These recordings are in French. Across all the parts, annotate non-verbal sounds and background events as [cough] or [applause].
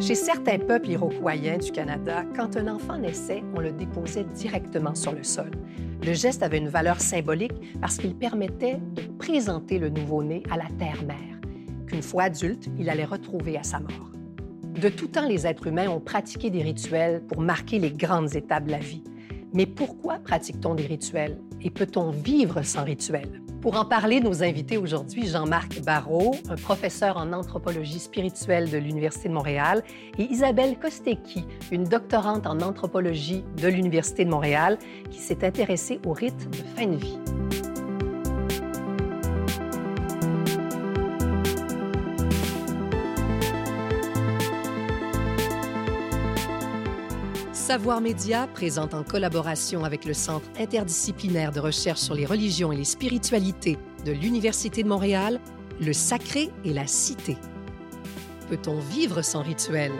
Chez certains peuples iroquoiens du Canada, quand un enfant naissait, on le déposait directement sur le sol. Le geste avait une valeur symbolique parce qu'il permettait de présenter le nouveau-né à la terre-mère, qu'une fois adulte, il allait retrouver à sa mort. De tout temps, les êtres humains ont pratiqué des rituels pour marquer les grandes étapes de la vie. Mais pourquoi pratique-t-on des rituels et peut-on vivre sans rituels? Pour en parler, nos invités aujourd'hui, Jean-Marc Barrault, un professeur en anthropologie spirituelle de l'Université de Montréal, et Isabelle Kostecki, une doctorante en anthropologie de l'Université de Montréal, qui s'est intéressée aux rites de fin de vie. Savoir Média présente en collaboration avec le Centre interdisciplinaire de recherche sur les religions et les spiritualités de l'Université de Montréal, Le Sacré et la Cité. Peut-on vivre sans rituel?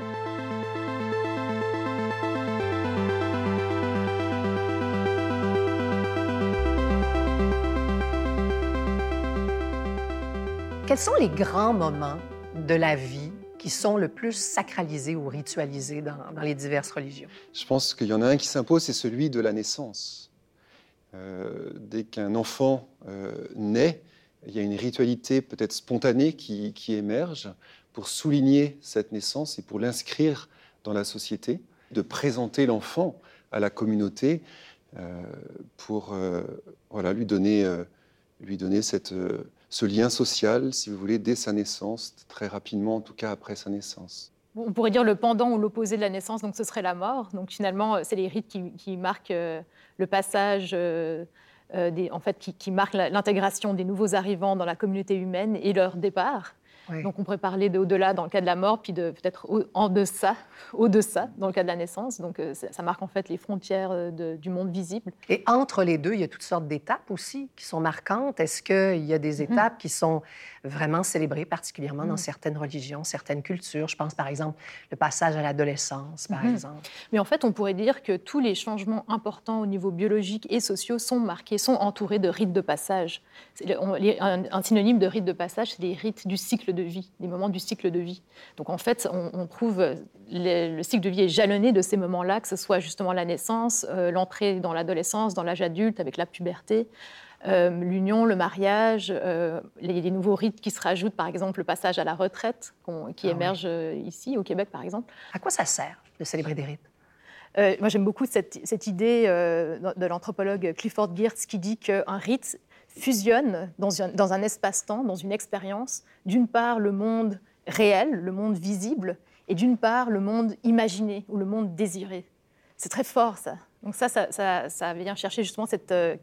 Quels sont les grands moments de la vie qui sont le plus sacralisés ou ritualisés dans, les diverses religions? Je pense qu'il y en a un qui s'impose, c'est celui de la naissance. Euh, dès qu'un enfant euh, naît, il y a une ritualité peut-être spontanée qui, émerge pour souligner cette naissance et pour l'inscrire dans la société, de présenter l'enfant à la communauté euh, pour lui donner cette ce lien social, si vous voulez, dès sa naissance, très rapidement, en tout cas après sa naissance. On pourrait dire le pendant ou l'opposé de la naissance, donc ce serait la mort. Donc finalement, c'est les rites qui, marquent euh, le passage, euh, euh, en fait, qui marquent l'intégration des nouveaux arrivants dans la communauté humaine et leur départ. Donc on pourrait parler d'au-delà dans le cas de la mort, puis de peut-être en deçà, [laughs] au-deçà dans le cas de la naissance. Donc euh, ça marque en fait les frontières euh, du monde visible. Et entre les deux, il y a toutes sortes d'étapes aussi qui sont marquantes. Est-ce qu'il y a des mhm. étapes qui sont vraiment célébrées, particulièrement dans mhm. certaines religions, certaines cultures? Je pense par exemple le passage à l'adolescence, par mhm. exemple. Mais en fait, on pourrait dire que tous les changements importants au niveau biologique et sociaux sont marqués, sont entourés de rites de passage. Un, un synonyme de rite de passage, c'est les rites du cycle de vie, des moments du cycle de vie. Donc en fait, on, trouve le, cycle de vie est jalonné de ces moments-là, que ce soit justement la naissance, euh, l'entrée dans l'adolescence, dans l'âge adulte avec la puberté. Euh, l'union, le mariage, euh, les, nouveaux rites qui se rajoutent, par exemple le passage à la retraite qui ah émerge ici au Québec, par exemple. À quoi ça sert de célébrer des rites? Moi, j'aime beaucoup cette, cette idée de l'anthropologue Clifford Geertz qui dit qu'un rite, fusionne dans un, espace-temps, dans une expérience, d'une part le monde réel, le monde visible, et d'une part le monde imaginé ou le monde désiré. C'est très fort ça. Donc ça, ça, vient chercher justement cette euh,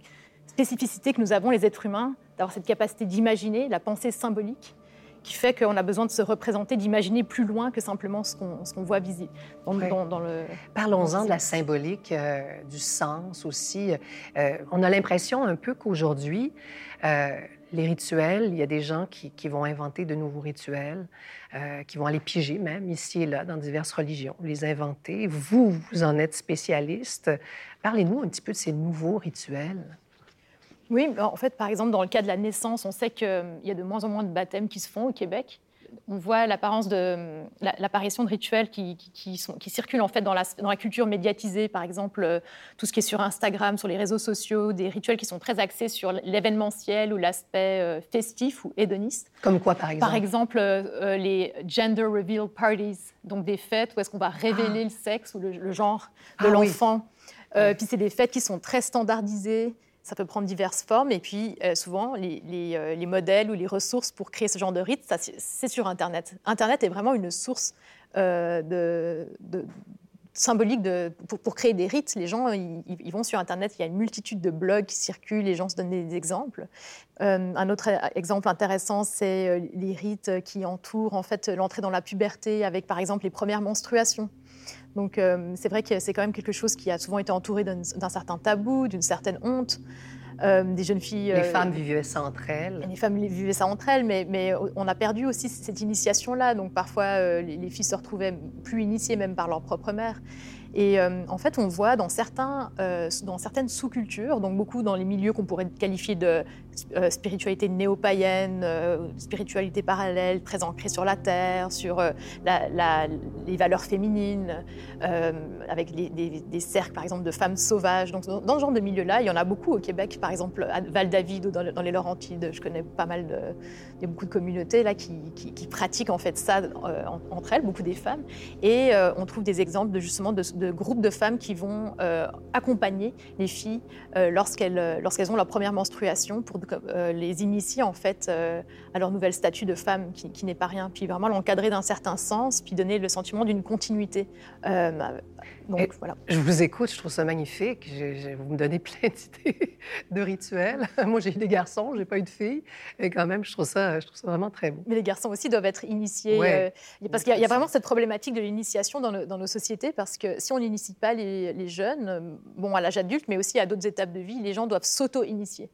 spécificité que nous avons les êtres humains, d'avoir cette capacité d'imaginer, la pensée symbolique, qui fait qu'on a besoin de se représenter, d'imaginer plus loin que simplement ce qu'on voit visible. Dans, le, Parlons-en de la symbolique, euh, du sens aussi. Euh, on a l'impression un peu qu'aujourd'hui, euh, les rituels, il y a des gens qui, vont inventer de nouveaux rituels, qui vont aller piger même ici et là dans diverses religions, les inventer. Vous, vous en êtes spécialiste. Parlez-nous un petit peu de ces nouveaux rituels. Oui, en fait, par exemple, dans le cas de la naissance, on sait qu'il y a de moins en moins de baptêmes qui se font au Québec. On voit l'apparence de l'apparition de rituels qui, circulent en fait dans la, dans la, culture médiatisée, par exemple euh, tout ce qui est sur Instagram, sur les réseaux sociaux, des rituels qui sont très axés sur l'événementiel ou l'aspect euh, festif ou hédoniste. Comme quoi, par exemple Par exemple, euh, les gender reveal parties, donc des fêtes où est-ce qu'on va révéler ah. le sexe ou le, genre de ah l'enfant. Puis c'est des fêtes qui sont très standardisées ça peut prendre diverses formes. Et puis, euh, souvent, euh, les, modèles ou les ressources pour créer ce genre de rite, c'est sur Internet. Internet est vraiment une source euh, symbolique pour, créer des rites. Les gens, ils, vont sur Internet, il y a une multitude de blogs qui circulent, les gens se donnent des exemples. un autre exemple intéressant, c'est les rites qui entourent en fait l'entrée dans la puberté, avec par exemple les premières menstruations. Donc euh, c'est vrai que c'est quand même quelque chose qui a souvent été entouré d'un certain tabou, d'une certaine honte. Euh, des jeunes filles. Les euh, femmes vivaient ça entre elles. Les femmes vivaient ça entre elles, mais, mais on a perdu aussi cette initiation-là. Donc parfois, les, filles se retrouvaient plus initiées même par leur propre mère. Et euh, en fait, on voit dans, certains, euh, dans certaines sous-cultures, donc beaucoup dans les milieux qu'on pourrait qualifier de euh, spiritualité néo-païenne, spiritualité parallèle, très ancrée sur la terre, sur les valeurs féminines, avec des, cercles, par exemple, de femmes sauvages. Donc, dans, ce genre de milieu-là, il y en a beaucoup au Québec, par exemple, à Val-David ou dans, les Laurentides. Je connais pas mal de. Beaucoup de communautés là qui, pratiquent en fait ça entre elles, beaucoup des femmes. Et on trouve des exemples de justement de de groupes de femmes qui vont euh, accompagner les filles euh, lorsqu'elles euh, lorsqu'elles ont leur première menstruation pour les initier en fait à leur nouvel statut de femme qui, n'est pas rien, puis vraiment l'encadrer d'un certain sens, puis donner le sentiment d'une continuité. Donc, voilà. Je vous écoute, je trouve ça magnifique. vous me donnez [laughs] plein d'idées de rituels. [laughs] Moi, j'ai eu des garçons, j'ai pas eu de filles, et quand même, je trouve ça, je trouve ça vraiment très beau. Mais les garçons aussi doivent être initiés, parce qu'il y, a vraiment cette problématique de l'initiation dans, dans, nos sociétés, parce que si on n'initie pas les, jeunes, euh, bon, à l'âge adulte, mais aussi à d'autres étapes de vie, les gens doivent s'auto-initier.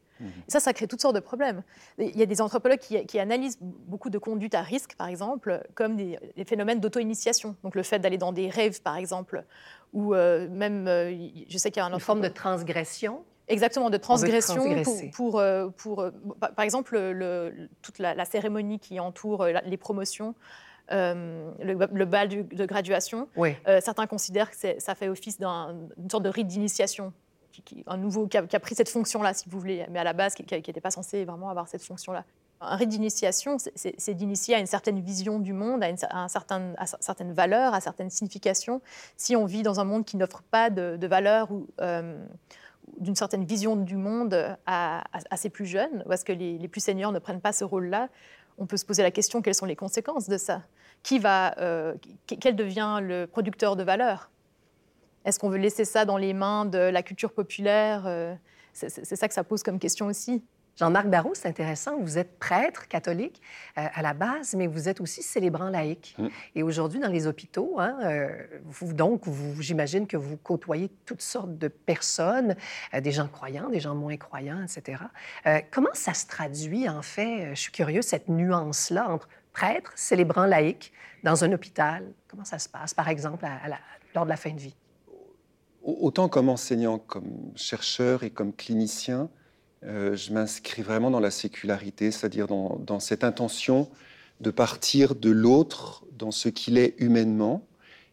Ça, ça crée toutes sortes de problèmes. Il y a des anthropologues qui, analysent beaucoup de conduites à risque, par exemple, comme des, phénomènes d'auto-initiation. Donc le fait d'aller dans des rêves, par exemple, ou euh, même, euh, je sais qu'il y a un Une forme de transgression Exactement, de transgression pour, pour, par exemple, le, toute la, la, cérémonie qui entoure les promotions. Euh, le, bal de graduation. Euh, certains considèrent que ça fait office d'une sorte de rite d'initiation, un nouveau qui a, pris cette fonction-là, si vous voulez, mais à la base qui n'était pas censé vraiment avoir cette fonction-là. Un rite d'initiation, c'est d'initier à une certaine vision du monde, à, une, un certain, à, certaines valeurs, à certaines significations. Si on vit dans un monde qui n'offre pas de, de valeurs ou euh, d'une certaine vision du monde à, ses plus jeunes, est-ce que les, les, plus seniors ne prennent pas ce rôle-là, on peut se poser la question quelles sont les conséquences de ça? Qui va, euh, Quel devient le producteur de valeur? Est-ce qu'on veut laisser ça dans les mains de la culture populaire? Euh, C'est ça que ça pose comme question aussi. Jean-Marc Barrault, c'est intéressant. Vous êtes prêtre catholique euh, à la base, mais vous êtes aussi célébrant laïque. Mm. Et aujourd'hui, dans les hôpitaux, hein, euh, vous, donc, vous, j'imagine que vous côtoyez toutes sortes de personnes, euh, des gens croyants, des gens moins croyants, etc. comment ça se traduit, en fait, je suis curieux, cette nuance-là entre prêtre, célébrant laïque, dans un hôpital? Comment ça se passe, par exemple, lors de la fin de vie? Autant comme enseignant, comme chercheur et comme clinicien, euh, je m'inscris vraiment dans la sécularité, c'est-à-dire dans, cette intention de partir de l'autre dans ce qu'il est humainement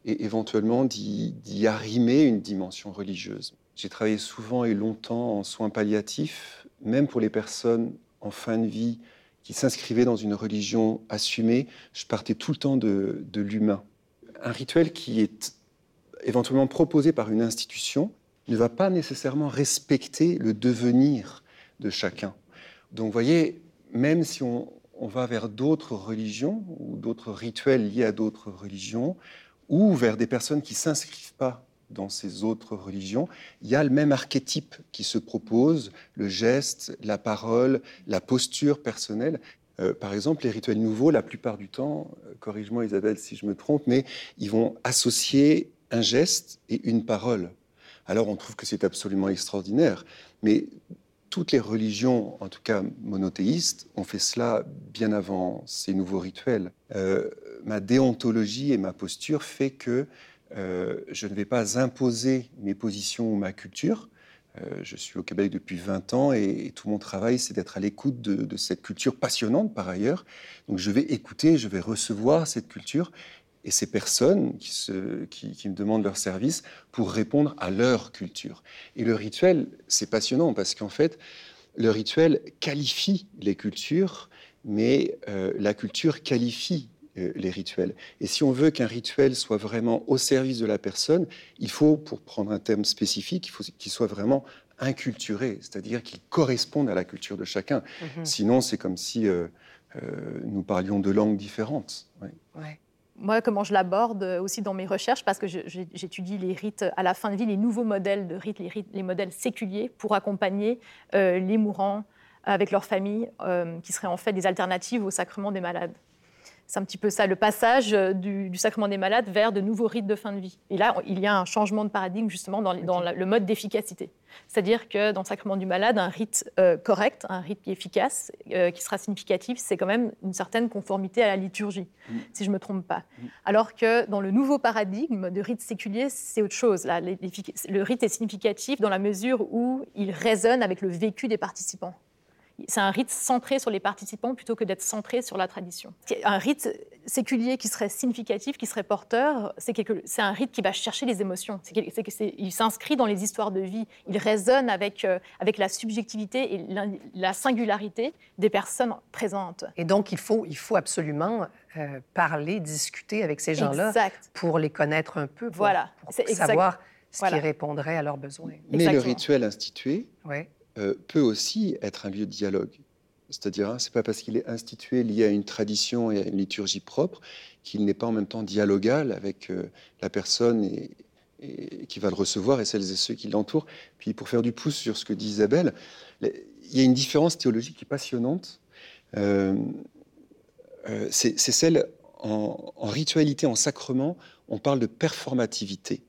et éventuellement d'y arrimer une dimension religieuse. J'ai travaillé souvent et longtemps en soins palliatifs, même pour les personnes en fin de vie qui s'inscrivaient dans une religion assumée, je partais tout le temps de, de l'humain. Un rituel qui est éventuellement proposé par une institution ne va pas nécessairement respecter le devenir de chacun. Donc vous voyez, même si on, va vers d'autres religions ou d'autres rituels liés à d'autres religions, ou vers des personnes qui s'inscrivent pas dans ces autres religions, il y a le même archétype qui se propose, le geste, la parole, la posture personnelle. Euh, par exemple, les rituels nouveaux, la plupart du temps, euh, corrige-moi Isabelle si je me trompe, mais ils vont associer un geste et une parole. Alors on trouve que c'est absolument extraordinaire, mais toutes les religions, en tout cas monothéistes, ont fait cela bien avant ces nouveaux rituels. Euh, ma déontologie et ma posture fait que euh, je ne vais pas imposer mes positions ou ma culture. Euh, je suis au Québec depuis 20 ans et, tout mon travail, c'est d'être à l'écoute de, de, cette culture passionnante par ailleurs. Donc je vais écouter, je vais recevoir cette culture et ces personnes qui, se, qui, qui, me demandent leur service pour répondre à leur culture. Et le rituel, c'est passionnant parce qu'en fait, le rituel qualifie les cultures, mais euh, la culture qualifie euh, les rituels. Et si on veut qu'un rituel soit vraiment au service de la personne, il faut, pour prendre un thème spécifique, il faut qu'il soit vraiment inculturé, c'est-à-dire qu'il corresponde à la culture de chacun. Mm-hmm. Sinon, c'est comme si euh, nous parlions de langues différentes. Ouais. Ouais moi, comment je l'aborde aussi dans mes recherches, parce que j'étudie les rites à la fin de vie, les nouveaux modèles de rites, les, modèles séculiers pour accompagner euh, les mourants avec leurs familles, euh, qui seraient en fait des alternatives au sacrement des malades. C'est un petit peu ça, le passage euh, du, sacrement des malades vers de nouveaux rites de fin de vie. Et là, il y a un changement de paradigme justement dans, le mode d'efficacité. C'est-à-dire que dans le sacrement du malade, un rite euh, correct, un rite qui est efficace, euh, qui sera significatif, c'est quand même une certaine conformité à la liturgie, mm. si je ne me trompe pas. Mm. Alors que dans le nouveau paradigme de rite séculier, c'est autre chose. Là, le rite est significatif dans la mesure où il résonne avec le vécu des participants c'est un rite centré sur les participants plutôt que d'être centré sur la tradition. Un rite séculier qui serait significatif, qui serait porteur, c'est un rite qui va chercher les émotions. il s'inscrit dans les histoires de vie. Il résonne avec, euh, avec la subjectivité et la, singularité des personnes présentes. Et donc, il faut, il faut absolument euh, parler, discuter avec ces gens-là pour les connaître un peu, pour, voilà. pour savoir ce qui répondrait à leurs besoins. Mais le rituel institué ouais euh, peut aussi être un lieu de dialogue. C'est-à-dire, ce hein, c'est pas parce qu'il est institué lié à une tradition et à une liturgie propre qu'il n'est pas en même temps dialogal avec euh, la personne et, qui va le recevoir et celles et ceux qui l'entourent. Puis, pour faire du pouce sur ce que dit Isabelle, il y a une différence théologique qui est passionnante. Euh, c'est celle en ritualité, en sacrement, on parle de performativité.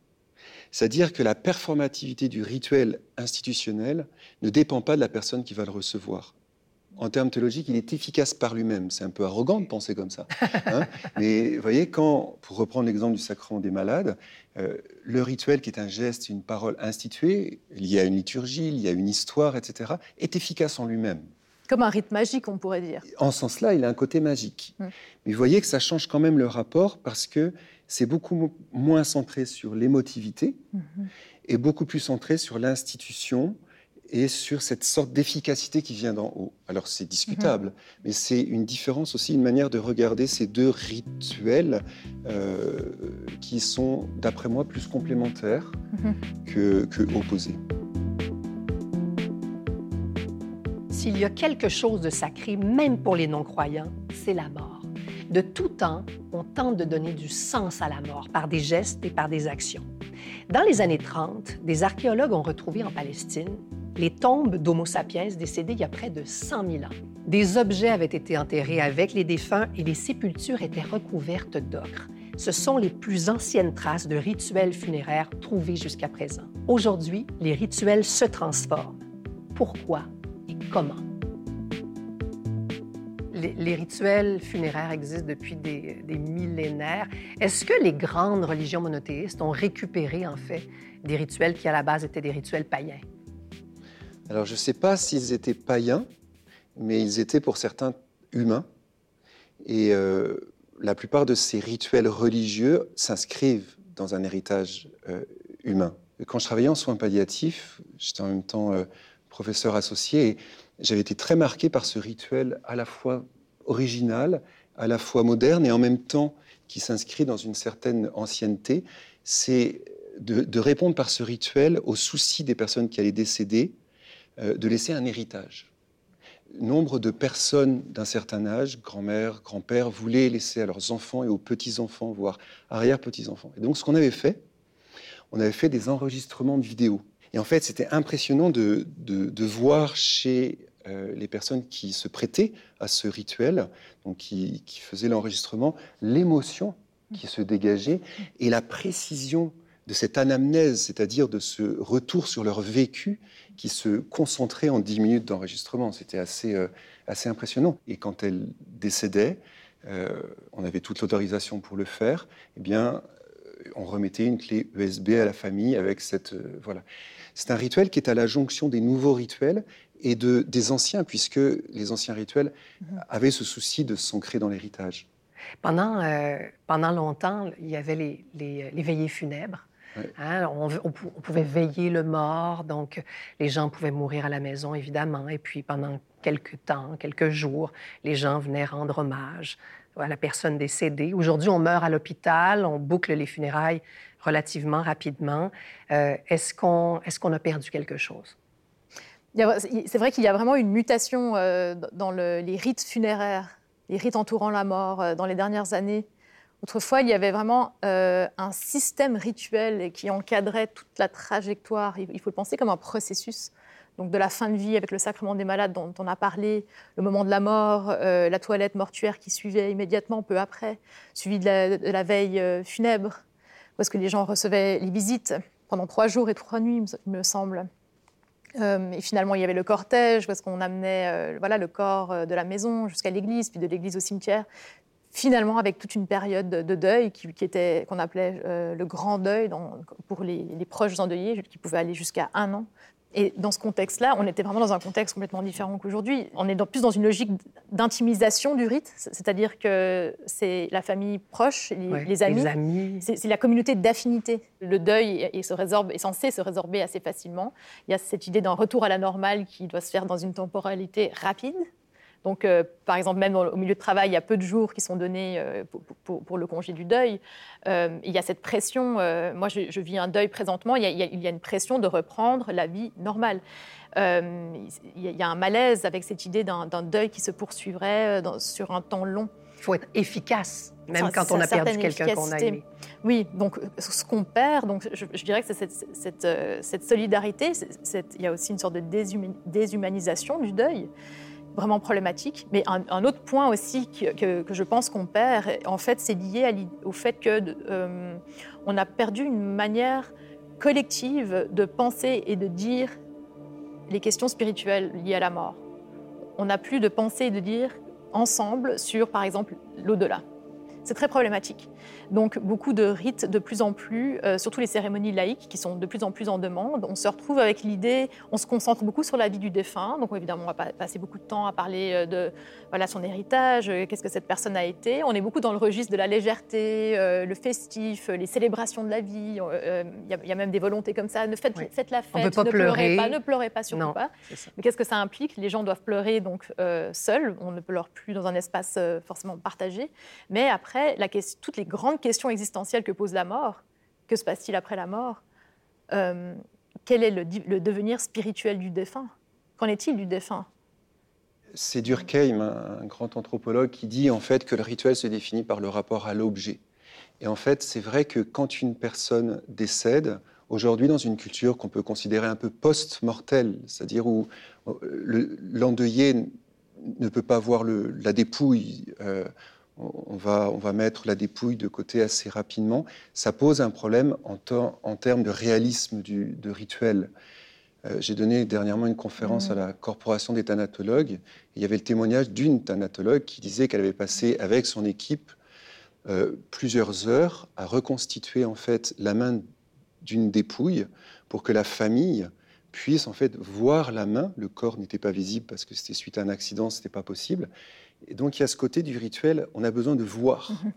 C'est-à-dire que la performativité du rituel institutionnel ne dépend pas de la personne qui va le recevoir. En termes théologiques, il est efficace par lui-même. C'est un peu arrogant de penser comme ça. Hein. [laughs] Mais vous voyez, quand, pour reprendre l'exemple du sacrement des malades, euh, le rituel qui est un geste, une parole instituée, liée à une liturgie, liée à une histoire, etc., est efficace en lui-même. Comme un rite magique, on pourrait dire. En ce sens-là, il a un côté magique. Hum. Mais vous voyez que ça change quand même le rapport parce que c'est beaucoup moins centré sur l'émotivité mhm. et beaucoup plus centré sur l'institution et sur cette sorte d'efficacité qui vient d'en haut. Alors c'est discutable, mhm. mais c'est une différence aussi, une manière de regarder ces deux rituels euh, qui sont, d'après moi, plus complémentaires que, que opposés. S'il y a quelque chose de sacré, même pour les non-croyants, c'est la mort. De tout temps, on tente de donner du sens à la mort par des gestes et par des actions. Dans les années 30, des archéologues ont retrouvé en Palestine les tombes d'Homo sapiens décédés il y a près de 100 000 ans. Des objets avaient été enterrés avec les défunts et les sépultures étaient recouvertes d'ocre. Ce sont les plus anciennes traces de rituels funéraires trouvés jusqu'à présent. Aujourd'hui, les rituels se transforment. Pourquoi et comment? Les, rituels funéraires existent depuis des, millénaires. Est-ce que les grandes religions monothéistes ont récupéré, en fait, des rituels qui, à la base, étaient des rituels païens? Alors, je ne sais pas s'ils étaient païens, mais ils étaient pour certains humains. Et euh, la plupart de ces rituels religieux s'inscrivent dans un héritage euh, humain. Quand je travaillais en soins palliatifs, j'étais en même temps euh, professeur associé j'avais été très marqué par ce rituel à la fois original, à la fois moderne et en même temps qui s'inscrit dans une certaine ancienneté. C'est de, répondre par ce rituel aux soucis des personnes qui allaient décéder, euh, de laisser un héritage. Nombre de personnes d'un certain âge, grand-mère, grand-père, voulaient laisser à leurs enfants et aux petits-enfants, voire arrière-petits-enfants. Et donc ce qu'on avait fait, on avait fait des enregistrements de vidéos. Et en fait, c'était impressionnant de, de, voir chez euh, les personnes qui se prêtaient à ce rituel, donc qui, faisaient l'enregistrement, l'émotion qui se dégageait et la précision de cette anamnèse, c'est-à-dire de ce retour sur leur vécu qui se concentrait en dix minutes d'enregistrement. C'était assez, euh, assez impressionnant. Et quand elle décédait, euh, on avait toute l'autorisation pour le faire, eh bien, on remettait une clé USB à la famille avec cette... voilà. C'est un rituel qui est à la jonction des nouveaux rituels et de, des anciens, puisque les anciens rituels mhm. avaient ce souci de s'ancrer dans l'héritage. Pendant, euh, pendant longtemps, il y avait les, les, veillées funèbres. Hein, on, pouvait veiller le mort, donc les gens pouvaient mourir à la maison, évidemment. Et puis pendant quelques temps, quelques jours, les gens venaient rendre hommage à la personne décédée. Aujourd'hui, on meurt à l'hôpital, on boucle les funérailles relativement rapidement. Euh, est-ce qu'on est qu'on a perdu quelque chose? C'est vrai qu'il y a vraiment une mutation euh, dans les rites funéraires, les rites entourant la mort euh, dans les dernières années. Autrefois, il y avait vraiment euh, un système rituel qui encadrait toute la trajectoire. Il faut le penser comme un processus. donc de la fin de vie avec le sacrement des malades dont on a parlé, le moment de la mort, la toilette mortuaire qui suivait immédiatement, peu après, suivi de la, veille euh, funèbre, où est-ce que les gens recevaient les visites pendant trois jours et trois nuits, il me semble. Euh, et finalement, il y avait le cortège, est-ce qu'on amenait voilà, le corps de la maison jusqu'à l'église, puis de l'église au cimetière, finalement avec toute une période de deuil qui, était qu'on appelait le grand deuil pour les, les, proches endeuillés, qui pouvait aller jusqu'à un an. Et dans ce contexte-là, on était vraiment dans un contexte complètement différent qu'aujourd'hui. On est plus dans une logique d'intimisation du rite, c'est-à-dire que c'est la famille proche, les, amis, c'est la communauté d'affinité. Le deuil est, se résorbe, est censé se résorber assez facilement. Il y a cette idée d'un retour à la normale qui doit se faire dans une temporalité rapide, donc, euh, par exemple, même au milieu de travail, il y a peu de jours qui sont donnés euh, pour, le congé du deuil. Euh, il y a cette pression. moi, je, vis un deuil présentement. Il y, a, une pression de reprendre la vie normale. il y a un malaise avec cette idée d'un deuil qui se poursuivrait sur un temps long. Il faut être efficace, même quand on a perdu quelqu'un qu'on a aimé. Oui, donc ce qu'on perd, donc je, dirais que c'est cette, cette, solidarité. il y a aussi une sorte de déshumanisation du deuil vraiment problématique. Mais un, autre point aussi que, je pense qu'on perd, en fait, c'est lié au fait que euh, on a perdu une manière collective de penser et de dire les questions spirituelles liées à la mort. On n'a plus de penser et de dire ensemble sur, par exemple, l'au-delà. C'est très problématique. Donc beaucoup de rites de plus en plus, euh, surtout les cérémonies laïques qui sont de plus en plus en demande. On se retrouve avec l'idée, on se concentre beaucoup sur la vie du défunt. Donc évidemment, on va passer beaucoup de temps à parler euh, de voilà, son héritage, euh, qu'est-ce que cette personne a été. On est beaucoup dans le registre de la légèreté, le festif, les célébrations de la vie. Il y, a même des volontés comme ça. Ne faites, faites la fête, ne pleurez pas, ne pleurez pas surtout pas. Mais qu'est-ce que ça implique? Les gens doivent pleurer donc seuls. On ne pleure plus dans un espace forcément partagé. Mais après, la question, toutes les grandes question existentielle que pose la mort. Que se passe-t-il après la mort? Euh, Quel est le, devenir spirituel du défunt? Qu'en est-il du défunt? C'est Durkheim, un grand anthropologue, qui dit en fait que le rituel se définit par le rapport à l'objet. Et en fait, c'est vrai que quand une personne décède, aujourd'hui dans une culture qu'on peut considérer un peu post-mortelle, c'est-à-dire où l'endeuillé ne peut pas voir la dépouille euh, on va, on va mettre la dépouille de côté assez rapidement. Ça pose un problème en, en termes de réalisme du, de rituel. Euh, j'ai donné dernièrement une conférence à la Corporation des thanatologues. il y avait le témoignage d'une thanatologue qui disait qu'elle avait passé avec son équipe euh, plusieurs heures à reconstituer en fait la main d'une dépouille pour que la famille puisse en fait voir la main. Le corps n'était pas visible parce que c'était suite à un accident, c'était pas possible. Et donc il y a ce côté du rituel, on a besoin de voir. Mhm.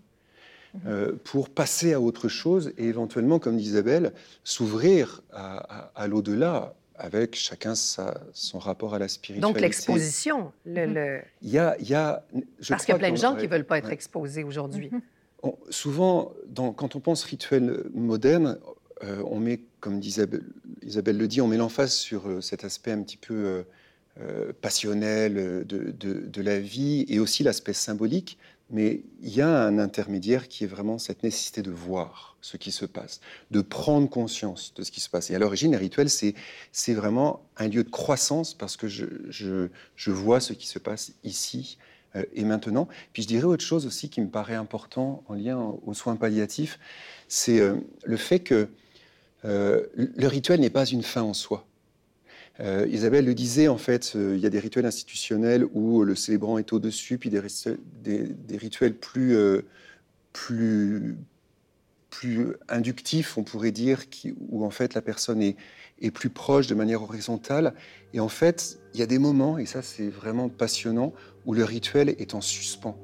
Mhm. Euh, pour passer à autre chose et éventuellement, comme dit Isabelle, s'ouvrir à, l'au-delà avec chacun son rapport à la spiritualité. Donc l'exposition. Le, Il, y a, il y a, Parce qu'il y a plein de gens qui ne veulent pas être exposés aujourd'hui. Mhm. souvent, quand on pense rituel moderne, euh, on met, comme Isabelle, Isabelle, le dit, on met l'emphase sur euh, cet aspect un petit peu euh, passionnel euh, de, la vie et aussi l'aspect symbolique. Mais il y a un intermédiaire qui est vraiment cette nécessité de voir ce qui se passe, de prendre conscience de ce qui se passe. Et à l'origine, les rituels, c'est vraiment un lieu de croissance parce que je, vois ce qui se passe ici euh, et maintenant. Puis je dirais autre chose aussi qui me paraît important en lien aux soins palliatifs, c'est le fait que le rituel n'est pas une fin en soi. Euh, Isabelle le disait, en fait, euh, il y a des rituels institutionnels où le célébrant est au-dessus, puis des, rituels plus, euh, plus, plus inductifs, on pourrait dire, où en fait la personne est, est, plus proche de manière horizontale. Et en fait, il y a des moments, et ça c'est vraiment passionnant, où le rituel est en suspens.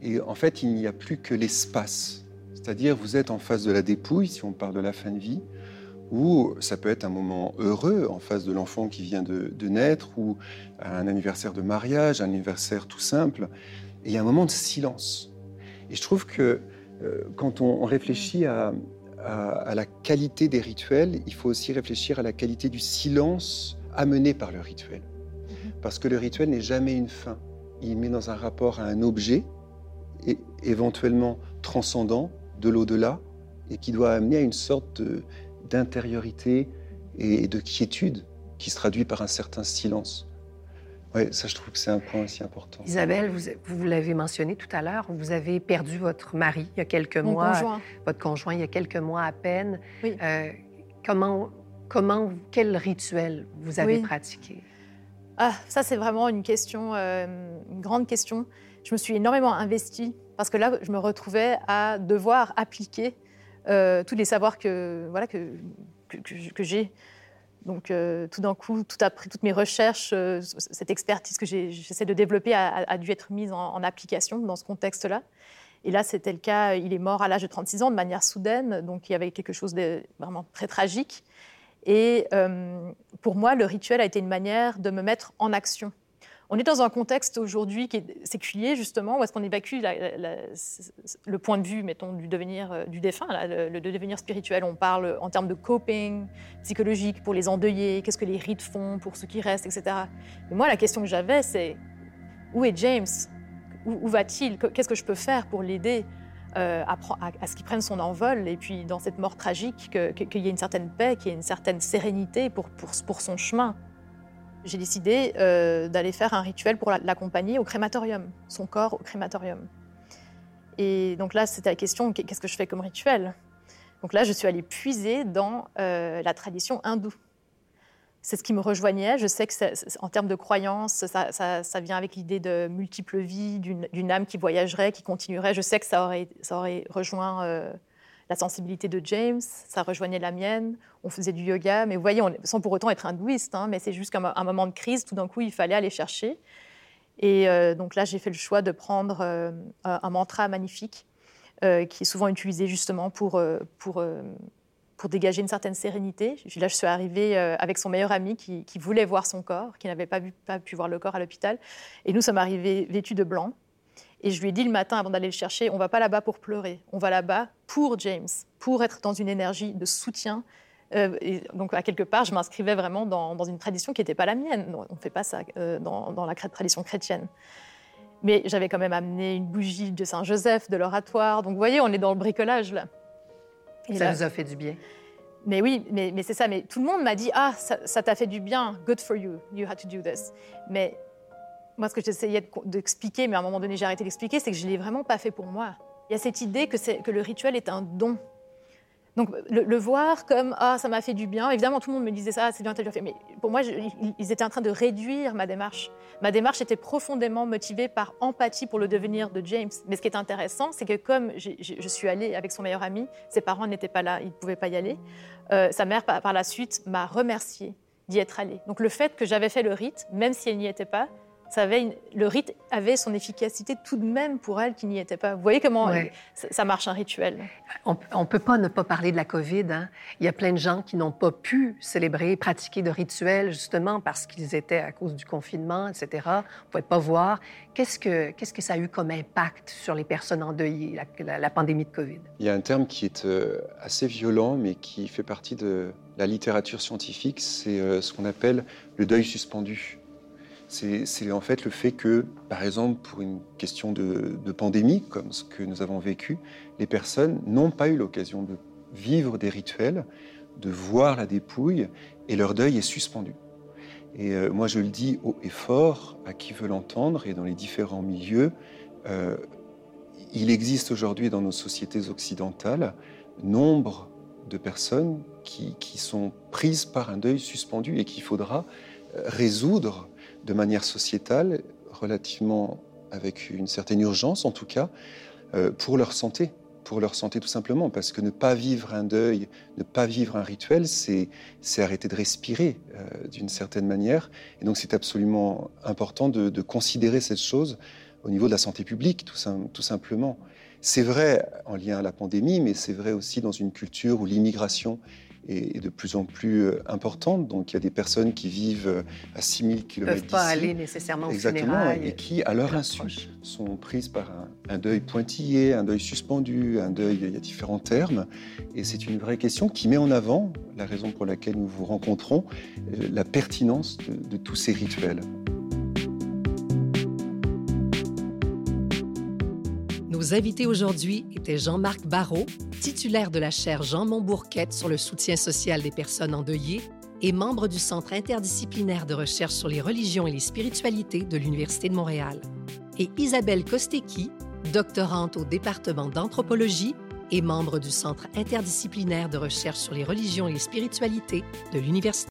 Et en fait, il n'y a plus que l'espace. C'est-à-dire, vous êtes en face de la dépouille, si on parle de la fin de vie, ou ça peut être un moment heureux en face de l'enfant qui vient de, naître, ou un anniversaire de mariage, un anniversaire tout simple. Et il y a un moment de silence. Et je trouve que euh, quand on, réfléchit à, la qualité des rituels, il faut aussi réfléchir à la qualité du silence amené par le rituel. Mhm. Parce que le rituel n'est jamais une fin. Il met dans un rapport à un objet, et éventuellement transcendant, de l'au-delà, et qui doit amener à une sorte de d'intériorité et de quiétude qui se traduit par un certain silence. Oui, ça, je trouve que c'est un point aussi important. Isabelle, vous, vous l'avez mentionné tout à l'heure, vous avez perdu votre mari il y a quelques Mon mois. conjoint. Votre conjoint il y a quelques mois à peine. Oui. Euh, comment, comment, quel rituel vous avez Oui. pratiqué? Ah, ça, c'est vraiment une question, euh, une grande question. Je me suis énormément investie parce que là, je me retrouvais à devoir appliquer euh, tous les savoirs que, voilà, que, que, j'ai. Donc, euh, tout d'un coup, tout après, toutes mes recherches, euh, cette expertise que j'essaie de développer a, dû être mise en, application dans ce contexte-là. Et là, c'était le cas. Il est mort à l'âge de 36 ans de manière soudaine. Donc, il y avait quelque chose de vraiment très tragique. Et pour moi, le rituel a été une manière de me mettre en action. On est dans un contexte aujourd'hui qui est séculier, justement, où est-ce qu'on évacue le point de vue, mettons, du devenir euh, du défunt, le, devenir spirituel. On parle en termes de coping psychologique pour les endeuillés, qu'est-ce que les rites font pour ceux qui restent, etc. Mais moi, la question que j'avais, c'est où est James? Où, va-t-il? Qu'est-ce que je peux faire pour l'aider euh, à, ce qu'il prenne son envol? Et puis dans cette mort tragique, que- que- qu'il y ait une certaine paix, qu'il y ait une certaine sérénité pour son chemin. J'ai décidé euh, d'aller faire un rituel pour la- l'accompagner au crématorium, son corps au crématorium. Et donc là, c'était la question, qu'est- qu'est-ce que je fais comme rituel? Donc là, je suis allée puiser dans euh, la tradition hindoue. C'est ce qui me rejoignait. Je sais que en termes de croyance, ça, vient avec l'idée de multiples vies, d'une d'une âme qui voyagerait, qui continuerait. Je sais que ça aurait, ça aurait rejoint euh, la sensibilité de James, ça rejoignait la mienne. On faisait du yoga, mais vous voyez, sans pour autant être hindouiste, hein, mais c'est juste qu'un un moment de crise, tout d'un coup, il fallait aller chercher. Et euh, donc là, j'ai fait le choix de prendre euh, un mantra magnifique euh, qui est souvent utilisé justement pour, pour, pour dégager une certaine sérénité. Là, je suis arrivée avec son meilleur ami qui, voulait voir son corps, qui n'avait pas pu voir le corps à l'hôpital. Et nous sommes arrivés vêtus de blanc. Et je lui ai dit le matin, avant d'aller le chercher, on va pas là-bas pour pleurer, on va là-bas pour James, pour être dans une énergie de soutien. Euh, et donc, à quelque part, je m'inscrivais vraiment dans, dans une tradition qui n'était pas la mienne. Non, On ne fait pas ça euh, dans, dans la tradition chrétienne. Mais j'avais quand même amené une bougie de Saint-Joseph, de l'oratoire. Donc, vous voyez, on est dans le bricolage, là. Et Ça là- vous a fait du bien? mais oui, mais, mais c'est ça. Mais tout le monde m'a dit Ah, ça t'a fait du bien, good for you, you had to do this. Mais moi, ce que j'essayais de- d'expliquer, mais à un moment donné, j'ai arrêté d'expliquer, c'est que je ne l'ai vraiment pas fait pour moi. Il y a cette idée que, le rituel est un don. Donc, le, voir comme Ah, ça m'a fait du bien. Évidemment, tout le monde me disait ça, c'est bien, t'as bien fait. Mais pour moi, ils- étaient en train de réduire ma démarche. Ma démarche était profondément motivée par empathie pour le devenir de James. Mais ce qui est intéressant, c'est que comme je suis allée avec son meilleur ami, ses parents n'étaient pas là, ils ne pouvaient pas y aller. Euh, sa mère, par, la suite, m'a remercié d'y être allée. Donc le fait que j'avais fait le rite, même si elle n'y était pas, ça avait une- le rite avait son efficacité tout de même pour elle qui n'y était pas. Vous voyez comment Ouais. ça, ça marche un rituel On ne peut pas ne pas parler de la COVID. hein. Il y a plein de gens qui n'ont pas pu célébrer, pratiquer de rituels, justement parce qu'ils étaient à cause du confinement, etc. On ne pouvait pas voir. Qu'est-ce que, qu'est-ce que ça a eu comme impact sur les personnes endeuillées, la, la- la pandémie de COVID? Il y a un terme qui est euh, assez violent, mais qui fait partie de la littérature scientifique, c'est euh, ce qu'on appelle le deuil suspendu. C'est en fait le fait que, par exemple, pour une question de, pandémie, comme ce que nous avons vécu, les personnes n'ont pas eu l'occasion de vivre des rituels, de voir la dépouille, et leur deuil est suspendu. Et euh, moi, je le dis haut et fort à qui veut l'entendre, et dans les différents milieux, euh, il existe aujourd'hui dans nos sociétés occidentales nombre de personnes qui, qui sont prises par un deuil suspendu et qu'il faudra euh, résoudre de manière sociétale, relativement avec une certaine urgence en tout cas, euh, pour leur santé, pour leur santé tout simplement, parce que ne pas vivre un deuil, ne pas vivre un rituel, c'est arrêter de respirer euh, d'une certaine manière. Et donc c'est absolument important de, considérer cette chose au niveau de la santé publique, tout, tout simplement. C'est vrai en lien à la pandémie, mais c'est vrai aussi dans une culture où l'immigration est de plus en plus euh, importante. Donc il y a des personnes qui vivent euh, à 6000 Ils ne km peuvent pas aller nécessairement aux Exactement, et qui, à leur insu, sont prises par un, un deuil pointillé, un deuil suspendu, un deuil, il y a différents termes. Et c'est une vraie question qui met en avant, la raison pour laquelle nous vous rencontrons, euh, la pertinence de, de tous ces rituels. Nos invités aujourd'hui étaient Jean-Marc Barrault, titulaire de la chaire Jean Montbourquette sur le soutien social des personnes endeuillées, est membre du Centre interdisciplinaire de recherche sur les religions et les spiritualités de l'Université de Montréal. Et Isabelle Kostecki, doctorante au département d'anthropologie et membre du Centre interdisciplinaire de recherche sur les religions et les spiritualités de l'Université